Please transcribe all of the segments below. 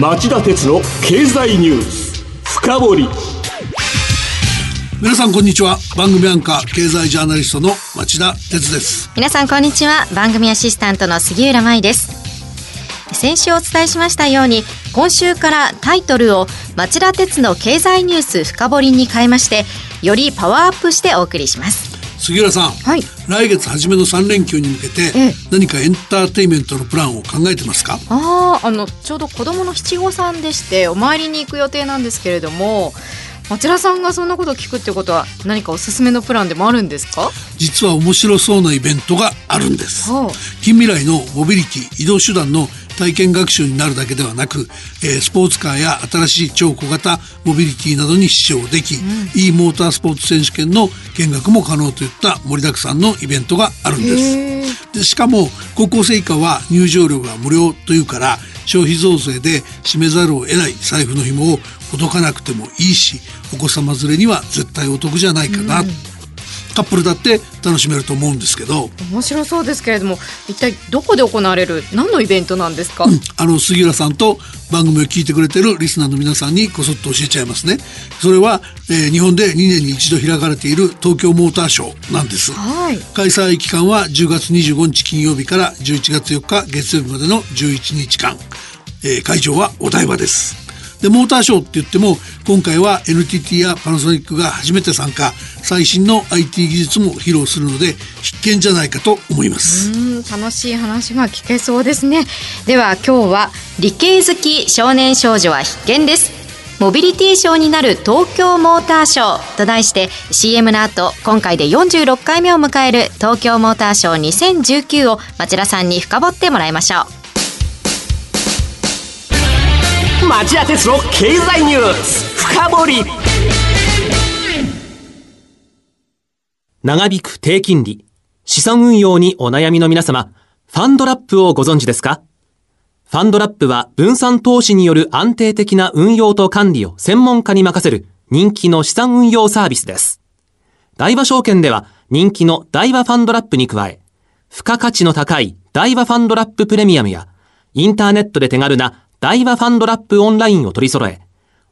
町田鉄の経済ニュース深掘り。皆さんこんにちは。番組アンカー経済ジャーナリストの町田鉄です。皆さんこんにちは。番組アシスタントの杉浦舞です。先週お伝えしましたように今週からタイトルを町田鉄の経済ニュース深掘りに変えましてよりパワーアップしてお送りします杉浦さん、はい。来月初めの3連休に向けてええ。何かエンターテインメントのプランを考えてますか？あああのちょうど子供の七五三でしてお参りに行く予定なんですけれども町田さんがそんなこと聞くってことは何かおすすめのプランでもあるんですか？実は面白そうなイベントがあるんです。はあ近未来のモビリティ移動手段の体験学習になるだけではなく、えースポーツカーや新しい超小型モビリティなどに視聴でき、e モータースポーツ選手権の見学も可能といった盛りだくさんのイベントがあるんです。でしかも高校生以下は入場料が無料というから消費増税で締めざるを得ない財布の紐をほどかなくてもいいしお子様連れには絶対お得じゃないかな、カップルだって楽しめると思うんですけど。面白そうですけれども一体どこで行われる何のイベントなんですか、あの杉浦さんと番組を聞いてくれてるリスナーの皆さんにこそっと教えちゃいますね。それは、えー日本で2年に一度開かれている東京モーターショーなんです。はい。開催期間は10月25日金曜日から11月4日月曜日までの11日間、えー会場はお台場ですでモーターショーって言っても今回は NTT やパナソニックが初めて参加。最新の IT 技術も披露するので必見じゃないかと思います、うん楽しい話が聞けそうですね。では今日は理系好き少年少女は必見です。モビリティショーになる東京モーターショーと題して CM の後今回で46回目を迎える東京モーターショー2019を町田さんに深掘ってもらいましょう。町田鉄の経済ニュース深掘り長引く低金利、資産運用にお悩みの皆様、ファンドラップをご存知ですか？ファンドラップは分散投資による安定的な運用と管理を専門家に任せる人気の資産運用サービスです。大和証券では人気の大和ファンドラップに加え、付加価値の高い大和ファンドラッププレミアムや、インターネットで手軽な大和ファンドラップオンラインを取り揃え、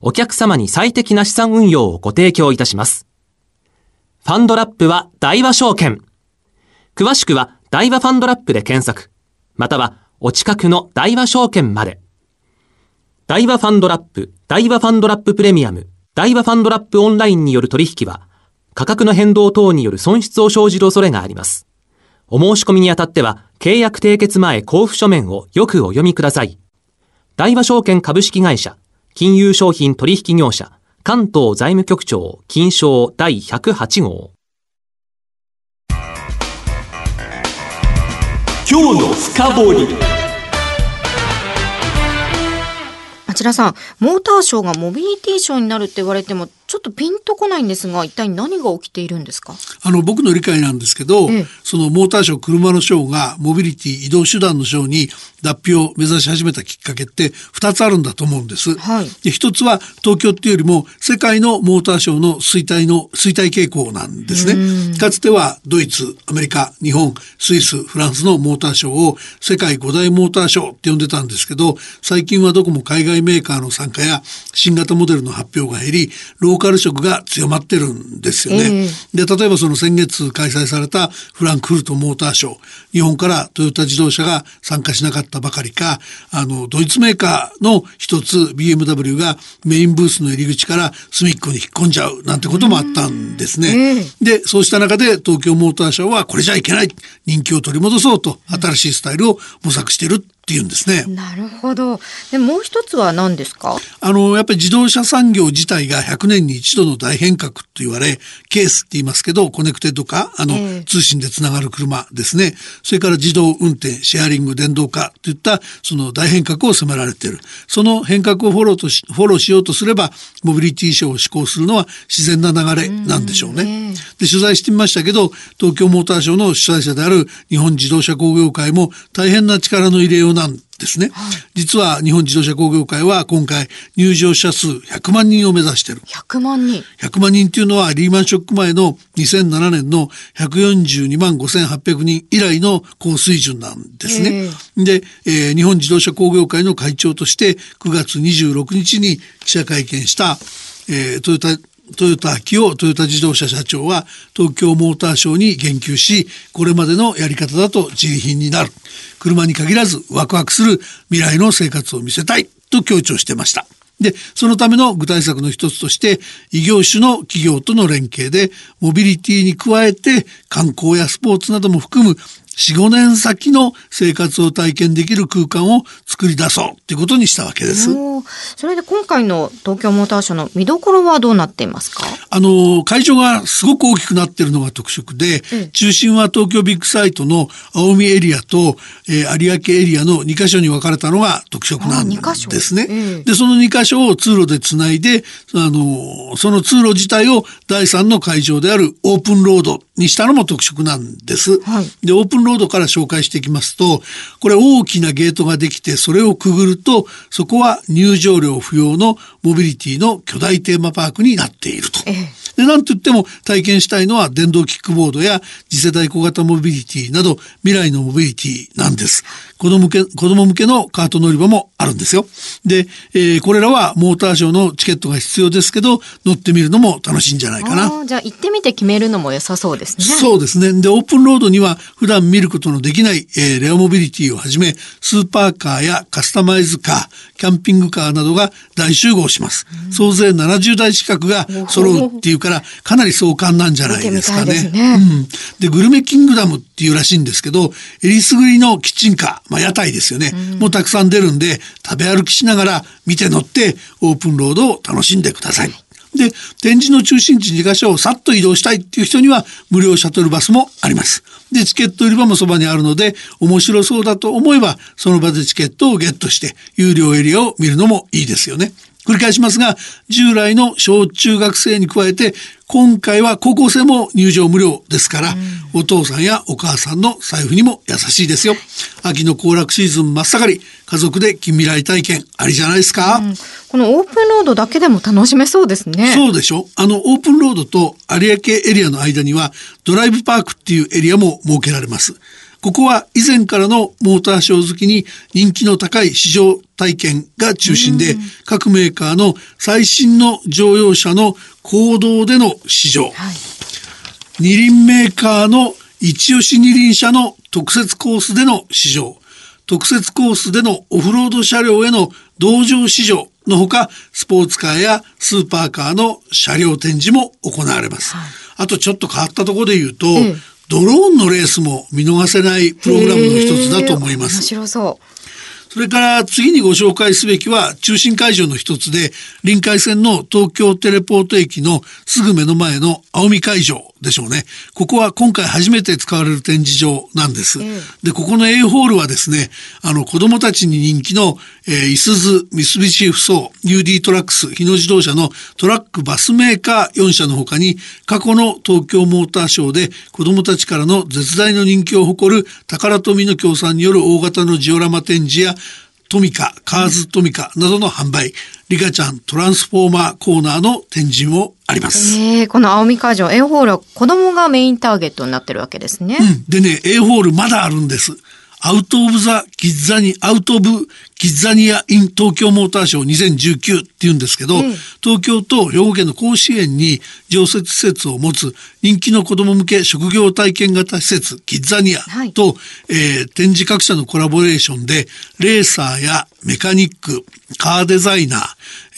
お客様に最適な資産運用をご提供いたします。ファンドラップは大和証券。詳しくは大和ファンドラップで検索。またはお近くの大和証券まで。大和ファンドラップ、大和ファンドラッププレミアム、大和ファンドラップオンラインによる取引は、価格の変動等による損失を生じる恐れがあります。お申し込みにあたっては、契約締結前交付書面をよくお読みください。大和証券株式会社、金融商品取引業者、関東財務局長、金賞第108号。今日の深掘り。町田さんモーターショーがモビリティショーになるって言われてもちょっとピンとこないんですが一体何が起きているんですか？あの僕の理解なんですけど、ええ。そのモーターショー車のショーがモビリティ移動手段のショーに脱皮を目指し始めたきっかけって2つあるんだと思うんです。はいで一つは東京っていうよりも世界のモーターショーの衰退の衰退傾向なんですね。かつてはドイツ、アメリカ、日本、スイス、フランスのモーターショーを世界五大モーターショーって呼んでたんですけど、最近はどこも海外メーカーの参加や新型モデルの発表が減り、ローカル色が強まってるんですよね。で、例えばその先月開催されたフランクフルトモーターショー、日本からトヨタ自動車が参加しなかったばかりか、あの、ドイツメーカーの一つ BMW がメインブースの入り口から隅っこに引っ込んじゃうなんてこともあったんですね。で、そうした中で東京モーターショーはこれじゃいけない。人気を取り戻そうと新しいスタイルを模索しているっていうんですね。なるほどでもう一つは何ですか？あの、やっぱり自動車産業自体が100年に一度の大変革と言われ、ケースって言いますけど、コネクテッド化、あの、ええ通信でつながる車ですね。それから自動運転、シェアリング、電動化といった、その大変革を迫られている。その変革をフォローとし、フォローしようとすれば、モビリティショーを志向するのは自然な流れなんでしょうね。で、取材してみましたけど、東京モーターショーの主催者である日本自動車工業会も大変な力の入れようなんですね、実は日本自動車工業会は今回入場者数100万人を目指してる。100万人。100万人っていうのはリーマンショック前の2007年の142万5800人以来の高水準なんですね。で、えー日本自動車工業会の会長として9月26日に記者会見した、えートヨタトヨタ秋夫トヨタ自動車社長は東京モーターショーに言及し、これまでのやり方だと自利品になる。車に限らずワクワクする未来の生活を見せたいと強調してました。で、そのための具体策の一つとして、異業種の企業との連携で、モビリティに加えて観光やスポーツなども含む4、5年先の生活を体験できる空間を作り出そうということにしたわけです。それで今回の東京モーターショーの見どころはどうなっていますか？あの、会場がすごく大きくなってるのが特色で、中心は東京ビッグサイトの青海エリアと、えー有明エリアの2カ所に分かれたのが特色なんですね。ええで、その2カ所を通路でつないで、あの、その通路自体を第3の会場であるオープンロードにしたのも特色なんです。はいで、オープンロードから紹介していきますと、これ大きなゲートができて、それをくぐると、そこは入場料不要のモビリティの巨大テーマパークになっていると。で、なんと言っても体験したいのは電動キックボードや次世代小型モビリティなど未来のモビリティなんです。子供向け、子供向けのカート乗り場もあるんですよ。で、えーこれらはモーターショーのチケットが必要ですけど、乗ってみるのも楽しいんじゃないかな。じゃあ行ってみて決めるのも良さそうですね。そうですね。で、オープンロードには普段見ることのできない、えーレアモビリティをはじめ、スーパーカーやカスタマイズカー、キャンピングカーなどが大集合します。総勢70台近くが揃うっていうから、かなり壮観なんじゃないですかね。ですねうん。で、グルメキングダムっていうらしいんですけど、えりすぐりのキッチンカー、まあ屋台ですよね。もうたくさん出るんで、食べ歩きしながら見て乗って、オープンロードを楽しんでください。で、展示の中心地2カ所をさっと移動したいっていう人には無料シャトルバスもあります。で、チケット売り場もそばにあるので、面白そうだと思えば、その場でチケットをゲットして、有料エリアを見るのもいいですよね。繰り返しますが、従来の小中学生に加えて、今回は高校生も入場無料ですから、お父さんやお母さんの財布にも優しいですよ。秋の行楽シーズン真っ盛り、家族で近未来体験ありじゃないですか？このオープンロードだけでも楽しめそうですね。そうでしょ？あの、オープンロードと有明エリアの間には、ドライブパークっていうエリアも設けられます。ここは以前からのモーターショー好きに人気の高い試乗体験が中心で、各メーカーの最新の乗用車の行動での試乗、二輪メーカーの一押し二輪車の特設コースでの試乗、特設コースでのオフロード車両への同乗試乗のほか、スポーツカーやスーパーカーの車両展示も行われます。あとちょっと変わったところで言うと、ドローンのレースも見逃せないプログラムの一つだと思いま面す。白そそれから次にご紹介すべきは中心会場の一つで臨海線の東京テレポート駅のすぐ目の前の青海会場でしょうね。ここは今回初めて使われる展示場なんです。で、ここの A ホールはですね、あの子供たちに人気の、えー、イスズ、三菱ふそう、UD トラックス、日野自動車のトラックバスメーカー4社の他に過去の東京モーターショーで子供たちからの絶大の人気を誇る宝富の協賛による大型のジオラマ展示やトミカ、カーズトミカなどの販売、リカちゃんトランスフォーマーコーナーの展示もありまう。す。えー、この青み会場 A ホールは子供がメインターゲットになってるわけですね。うん。でね、A ホールまだあるんです。アウトオブザキッザニ、アウトオブキッザニアイン東京モーターショー2019って言うんですけど、東京と兵庫県の甲子園に常設施設を持つ人気の子供向け職業体験型施設キッザニアはい。と、えー展示各社のコラボレーションでレーサーやメカニック、カーデザイナー、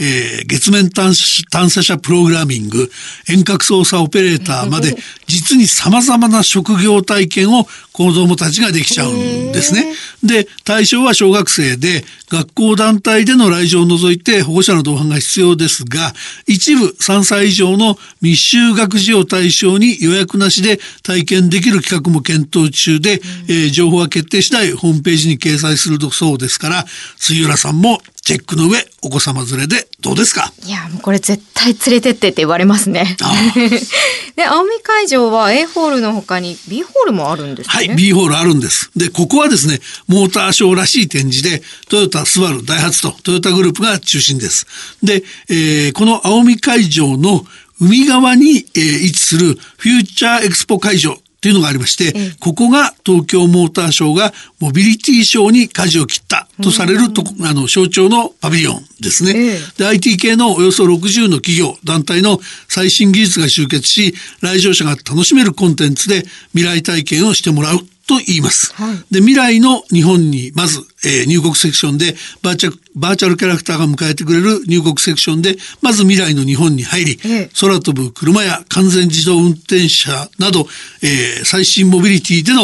えー月面探査探査車プログラミング、遠隔操作オペレーターまで、実に様々な職業体験を子供たちができちゃうんですね。で、対象は小学生で、学校団体での来場を除いて保護者の同伴が必要ですが、一部3歳以上の密集学児を対象に予約なしで体験できる企画も検討中で、えー情報は決定次第ホームページに掲載するそうですから、杉浦さんもチェックの上、お子様連れでどうですか？いや、もうこれ絶対連れてってって言われますね。あ で、青海会場は A ホールの他に B ホールもあるんですね。はい、B ホールあるんです。で、ここはですね、モーターショーらしい展示で、トヨタ、スバル、ダイハツとトヨタグループが中心です。で、えーこの青海会場の海側に、えー位置するフューチャーエクスポ会場っていうのがありまして、ここが東京モーターショーがモビリティショーに舵を切ったとされるとこ、あの、象徴のパビリオンですね。えで、IT 系のおよそ60の企業、団体の最新技術が集結し、来場者が楽しめるコンテンツで未来体験をしてもらうと言います。で、未来の日本にまず、えー入国セクションでバーチャル、バーチャルキャラクターが迎えてくれる入国セクションで、まず未来の日本に入り、ええ空飛ぶ車や完全自動運転車など、えー最新モビリティでの、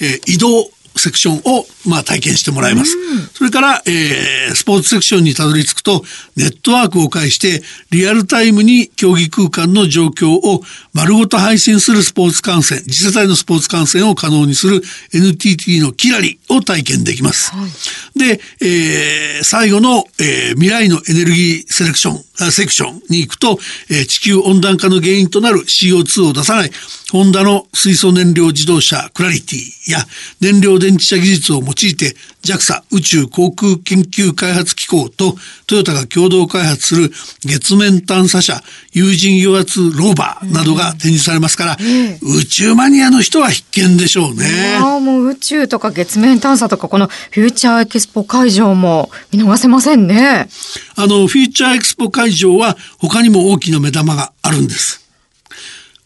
えー移動セクションを、まあ、体験してもらいます。それから、えースポーツセクションにたどり着くと、ネットワークを介して、リアルタイムに競技空間の状況を丸ごと配信するスポーツ観戦、次世代のスポーツ観戦を可能にする NTT のキラリを体験できます。で、えー最後の、えー未来のエネルギーセレクション、あセクションに行くと、えー地球温暖化の原因となる CO2 を出さない、ホンダの水素燃料自動車クラリティや燃料電池車技術を用いて JAXA 宇宙航空研究開発機構とトヨタが共同開発する月面探査車有人与圧ローバーなどが展示されますから、宇宙マニアの人は必見でしょうね。もう宇宙とか月面探査とか、このフューチャーエキスポ会場も見逃せませんね。あの、フューチャーエクスポ会場は他にも大きな目玉があるんです。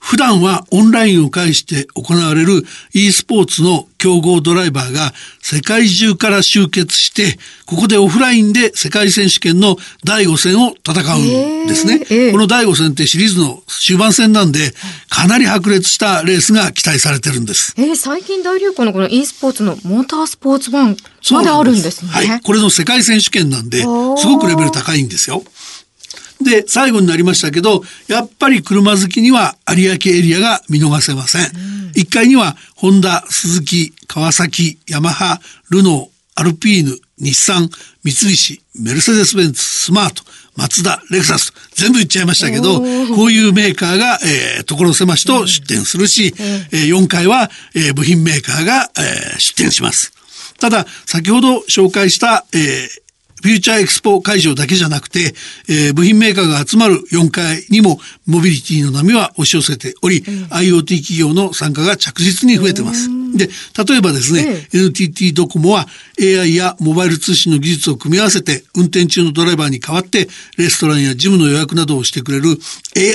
普段はオンラインを介して行われる e スポーツの競合ドライバーが世界中から集結して、ここでオフラインで世界選手権の第5戦を戦うんですね。ええええこの第5戦ってシリーズの終盤戦なんで、かなり白熱したレースが期待されてるんです。えー最近大流行のこの e スポーツのモータースポーツ版まであるんですね。はい。これの世界選手権なんで、すごくレベル高いんですよ。で、最後になりましたけど、やっぱり車好きには有明エリアが見逃せません。1階には、ホンダ、スズキ、川崎、ヤマハ、ルノー、アルピーヌ、日産、三菱、メルセデス・ベンツ、スマート、マツダ、レクサス、全部言っちゃいましたけど、こういうメーカーが、えー、所狭しと出展するし、えー4階は、えー部品メーカーが、えー出展します。ただ、先ほど紹介した、えーフューチャーエクスポ会場だけじゃなくて、えー部品メーカーが集まる4階にもモビリティの波は押し寄せており、IoT 企業の参加が着実に増えてます。で、例えばですね、NTT ドコモは AI やモバイル通信の技術を組み合わせて運転中のドライバーに代わってレストランやジムの予約などをしてくれる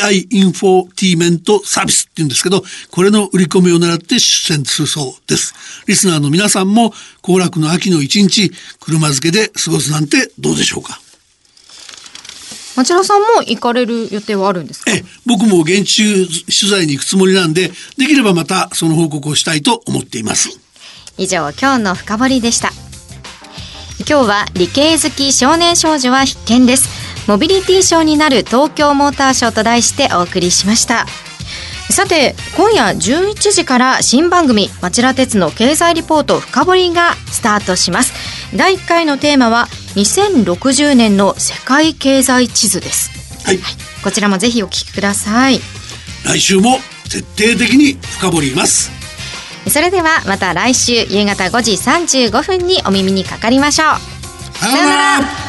AI インフォティメントサービスって言うんですけど、これの売り込みを狙って出展するそうです。リスナーの皆さんも行楽の秋の一日、車漬けで過ごすなんてどうでしょうか町田さんも行かれる予定はあるんですか？え、僕も現地取材に行くつもりなんで、できればまたその報告をしたいと思っています。以上今日の深掘りでした今日は理系好き少年少女は必見です。モビリティショーになる東京モーターショーと題してお送りしました。さて今夜11時から新番組町田鉄の経済リポート深掘りがスタートします。第1回のテーマは2060年の世界経済地図です。はい。こちらもぜひお聞きください。来週も徹底的に深掘ります。それではまた来週夕方5時35分にお耳にかかりましょう。さよなら。